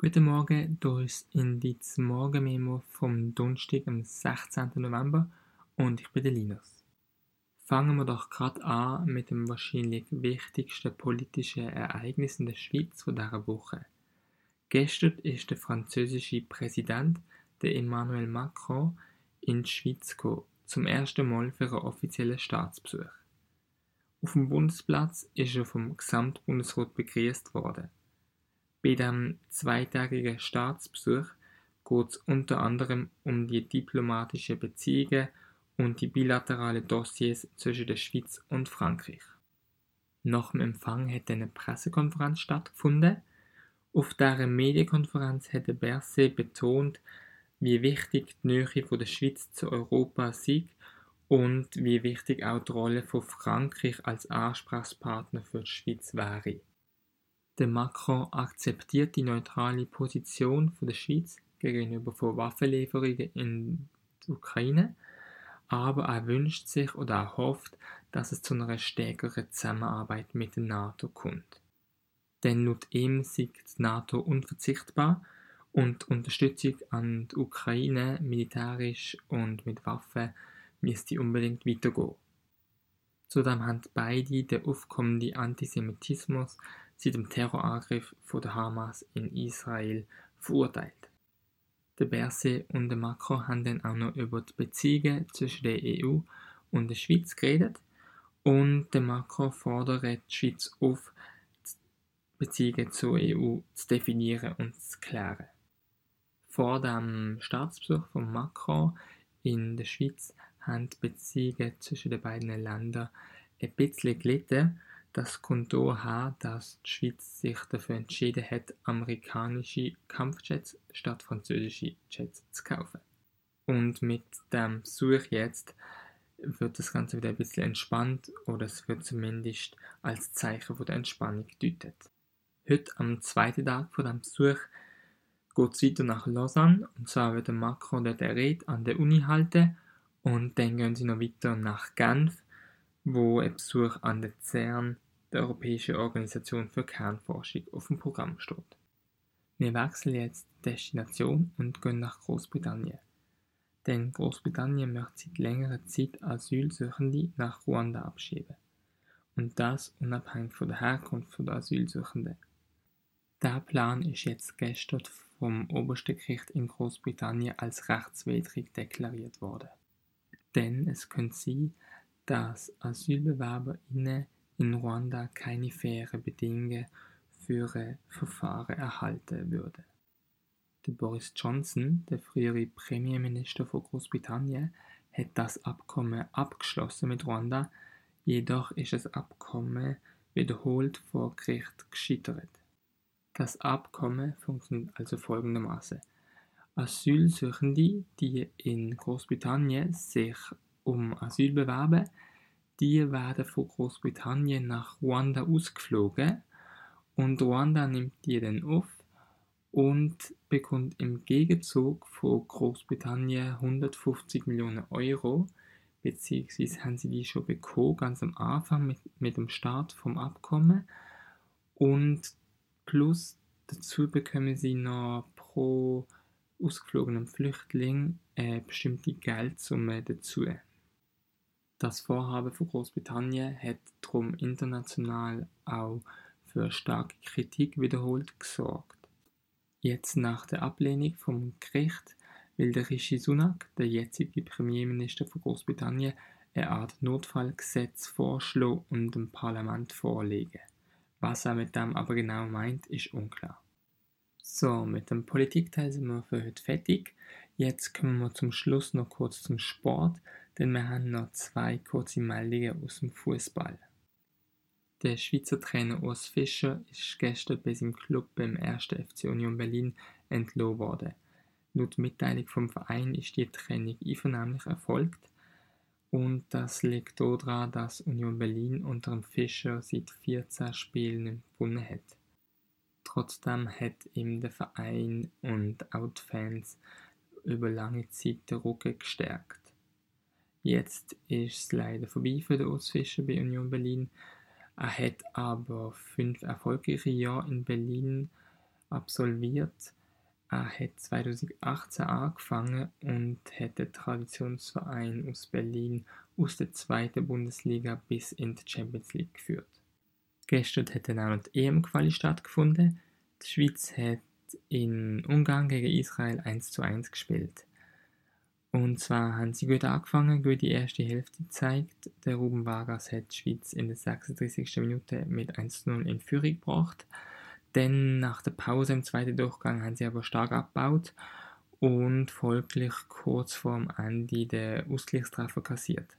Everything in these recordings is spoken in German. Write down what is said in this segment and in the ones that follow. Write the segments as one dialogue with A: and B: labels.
A: Guten Morgen, hier ist Indiz Morgenmemo vom Donnerstag, am 16. November und ich bin der Linus. Fangen wir doch gerade an mit dem wahrscheinlich wichtigsten politischen Ereignis in der Schweiz von dieser Woche. Gestern ist der französische Präsident, der Emmanuel Macron, in die Schweiz gekommen, zum ersten Mal für einen offiziellen Staatsbesuch. Auf dem Bundesplatz ist er vom Gesamtbundesrat begrüßt worden. Bei dem zweitägigen Staatsbesuch geht es unter anderem um die diplomatischen Beziehungen und die bilateralen Dossiers zwischen der Schweiz und Frankreich. Nach dem Empfang hat eine Pressekonferenz stattgefunden. Auf dieser Medienkonferenz hat Berset betont, wie wichtig die Nähe von der Schweiz zu Europa ist und wie wichtig auch die Rolle von Frankreich als Ansprechpartner für die Schweiz wäre. Der Macron akzeptiert die neutrale Position der Schweiz gegenüber von Waffenlieferungen in die Ukraine, aber er wünscht sich oder er hofft, dass es zu einer stärkeren Zusammenarbeit mit der NATO kommt. Denn laut ihm sieht die NATO unverzichtbar und Unterstützung an die Ukraine militärisch und mit Waffen müsste unbedingt weitergehen. Zudem haben beide den aufkommenden Antisemitismus seit dem Terrorangriff von der Hamas in Israel verurteilt. Der Berset und der Macron haben dann auch noch über die Beziehungen zwischen der EU und der Schweiz geredet und der Macron fordert die Schweiz auf, die Beziehungen zur EU zu definieren und zu klären. Vor dem Staatsbesuch von Macron in der Schweiz haben die Beziehungen zwischen den beiden Ländern ein bisschen gelitten das daher, dass die Schweiz sich dafür entschieden hat, amerikanische Kampfjets statt französische Jets zu kaufen. Und mit dem Besuch jetzt wird das Ganze wieder ein bisschen entspannt oder es wird zumindest als Zeichen von der Entspannung gedeutet. Heute, am zweiten Tag von dem Besuch, geht es weiter nach Lausanne und zwar wird Macron dort eine Rede an der Uni halten und dann gehen sie noch weiter nach Genf, wo ein Besuch an der CERN der Europäischen Organisation für Kernforschung, auf dem Programm steht. Wir wechseln jetzt die Destination und gehen nach Großbritannien. Denn Großbritannien möchte seit längerer Zeit Asylsuchende nach Ruanda abschieben. Und das unabhängig von der Herkunft der Asylsuchenden. Der Plan ist jetzt gestern vom obersten Gericht in Großbritannien als rechtswidrig deklariert worden. Denn es könnte sein, dass AsylbewerberInnen in Ruanda keine fairen Bedingungen für Verfahren erhalten würden. Der Boris Johnson, der frühere Premierminister von Großbritannien, hat das Abkommen abgeschlossen mit Ruanda, jedoch ist das Abkommen wiederholt vor Gericht gescheitert. Das Abkommen funktioniert also folgendermaßen. Asylsuchende, die in Großbritannien sich um Asyl bewerben, die werden von Großbritannien nach Ruanda ausgeflogen und Ruanda nimmt die dann auf und bekommt im Gegenzug von Großbritannien 150 Millionen Euro, beziehungsweise haben sie die schon bekommen, ganz am Anfang mit, mit dem Start vom Abkommen und plus dazu bekommen sie noch pro ausgeflogenem Flüchtling eine bestimmte Geldsumme dazu. Das Vorhaben von Großbritannien hat darum international auch für starke Kritik wiederholt gesorgt. Jetzt nach der Ablehnung vom Gericht will der Rishi Sunak, der jetzige Premierminister von Großbritannien, eine Art Notfallgesetz vorschlagen und dem Parlament vorlegen. Was er mit dem aber genau meint, ist unklar. So, mit dem Politikteil sind wir für heute fertig. Jetzt kommen wir zum Schluss noch kurz zum Sport denn wir haben noch zwei kurze Meldungen aus dem Fußball. Der Schweizer Trainer Urs Fischer ist gestern bei seinem Club beim 1. FC Union Berlin entlohnt worden. Laut Mitteilung vom Verein ist die Trennung einvernehmlich erfolgt und das liegt daran, dass Union Berlin unter dem Fischer seit 14 Spielen nicht gewonnen hat. Trotzdem hat ihm der Verein und auch die Fans über lange Zeit den Rücken gestärkt. Jetzt ist es leider vorbei für den Urs Fischer bei Union Berlin. Er hat aber fünf erfolgreiche Jahre in Berlin absolviert. Er hat 2018 angefangen und hat den Traditionsverein aus Berlin aus der zweiten Bundesliga bis in die Champions League geführt. Gestern hat dann auch die EM-Quali stattgefunden. Die Schweiz hat in Ungarn gegen Israel 1 zu 1 gespielt. Und zwar haben sie gut angefangen, gut die erste Hälfte gezeigt. Der Ruben Vargas hat die Schweiz in der 36. Minute mit 1 zu 0 in Führung gebracht. Dann nach der Pause im zweiten Durchgang haben sie aber stark abgebaut und folglich kurz vorm Ende den Ausgleichstreffer kassiert.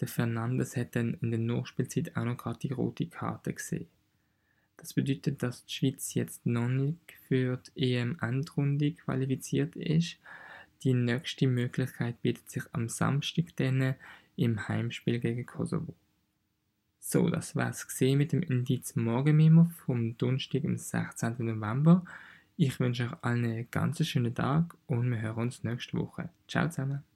A: Der Fernandes hat dann in der Nachspielzeit auch noch gerade die rote Karte gesehen. Das bedeutet, dass die Schweiz jetzt noch nicht für die EM-Endrunde qualifiziert ist. Die nächste Möglichkeit bietet sich am Samstag dann im Heimspiel gegen Kosovo. So, das war's gesehen mit dem Indiz Morgenmemo vom Donnerstag, am 16. November. Ich wünsche euch allen einen ganz schönen Tag und wir hören uns nächste Woche. Ciao zusammen.